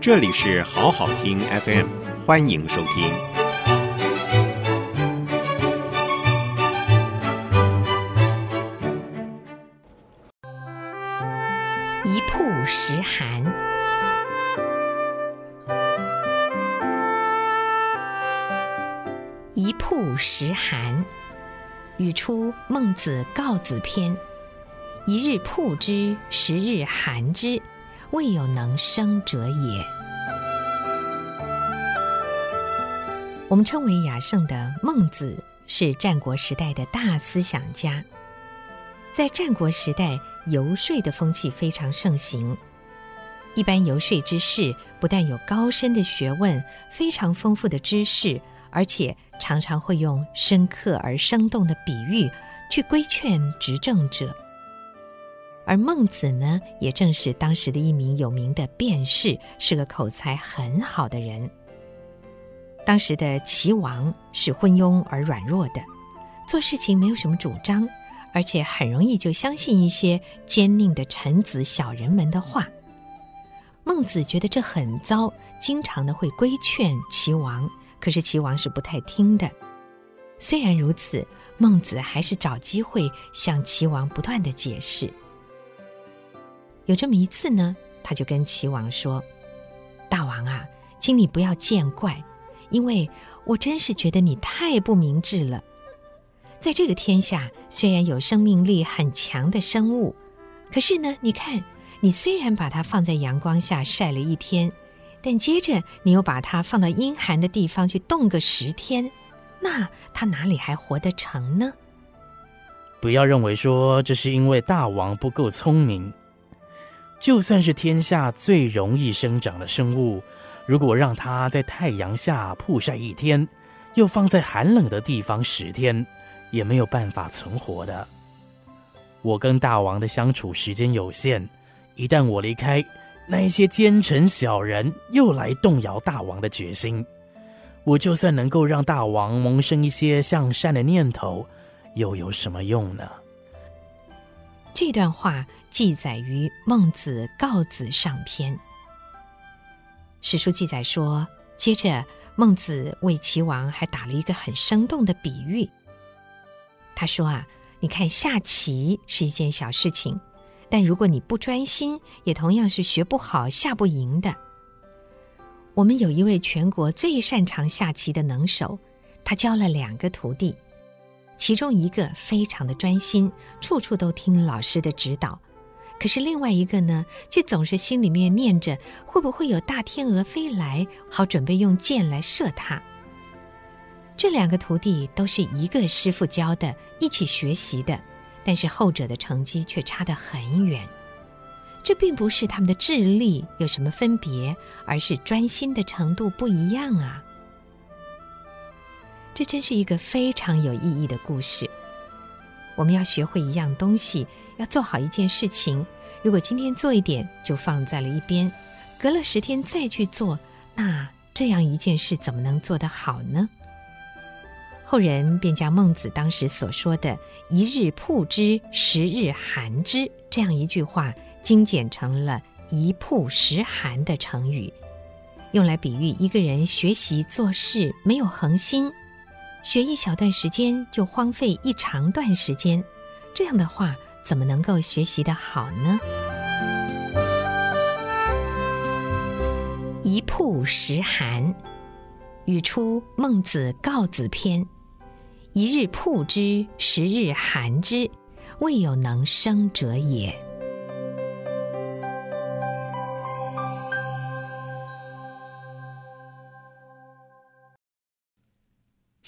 这里是好好听 FM，欢迎收听。一曝十寒，一曝十寒。语出《孟子·告子篇》：“一日曝之，十日寒之，未有能生者也。”我们称为雅圣的孟子是战国时代的大思想家。在战国时代，游说的风气非常盛行。一般游说之士不但有高深的学问、非常丰富的知识，而且常常会用深刻而生动的比喻去规劝执政者。而孟子呢，也正是当时的一名有名的辩士，是个口才很好的人。当时的齐王是昏庸而软弱的，做事情没有什么主张。而且很容易就相信一些奸佞的臣子、小人们的话。孟子觉得这很糟，经常的会规劝齐王，可是齐王是不太听的。虽然如此，孟子还是找机会向齐王不断的解释。有这么一次呢，他就跟齐王说：“大王啊，请你不要见怪，因为我真是觉得你太不明智了。”在这个天下，虽然有生命力很强的生物，可是呢，你看，你虽然把它放在阳光下晒了一天，但接着你又把它放到阴寒的地方去冻个十天，那它哪里还活得成呢？不要认为说这是因为大王不够聪明，就算是天下最容易生长的生物，如果让它在太阳下曝晒一天，又放在寒冷的地方十天。也没有办法存活的。我跟大王的相处时间有限，一旦我离开，那一些奸臣小人又来动摇大王的决心。我就算能够让大王萌生一些向善的念头，又有什么用呢？这段话记载于《孟子·告子上篇》。史书记载说，接着孟子为齐王还打了一个很生动的比喻。他说啊，你看下棋是一件小事情，但如果你不专心，也同样是学不好、下不赢的。我们有一位全国最擅长下棋的能手，他教了两个徒弟，其中一个非常的专心，处处都听老师的指导，可是另外一个呢，却总是心里面念着会不会有大天鹅飞来，好准备用箭来射他。这两个徒弟都是一个师傅教的，一起学习的，但是后者的成绩却差得很远。这并不是他们的智力有什么分别，而是专心的程度不一样啊！这真是一个非常有意义的故事。我们要学会一样东西，要做好一件事情。如果今天做一点就放在了一边，隔了十天再去做，那这样一件事怎么能做得好呢？后人便将孟子当时所说的“一日曝之，十日寒之”这样一句话精简成了“一曝十寒”的成语，用来比喻一个人学习做事没有恒心，学一小段时间就荒废一长段时间，这样的话怎么能够学习的好呢？“一曝十寒”，语出《孟子·告子篇》。一日曝之，十日寒之，未有能生者也。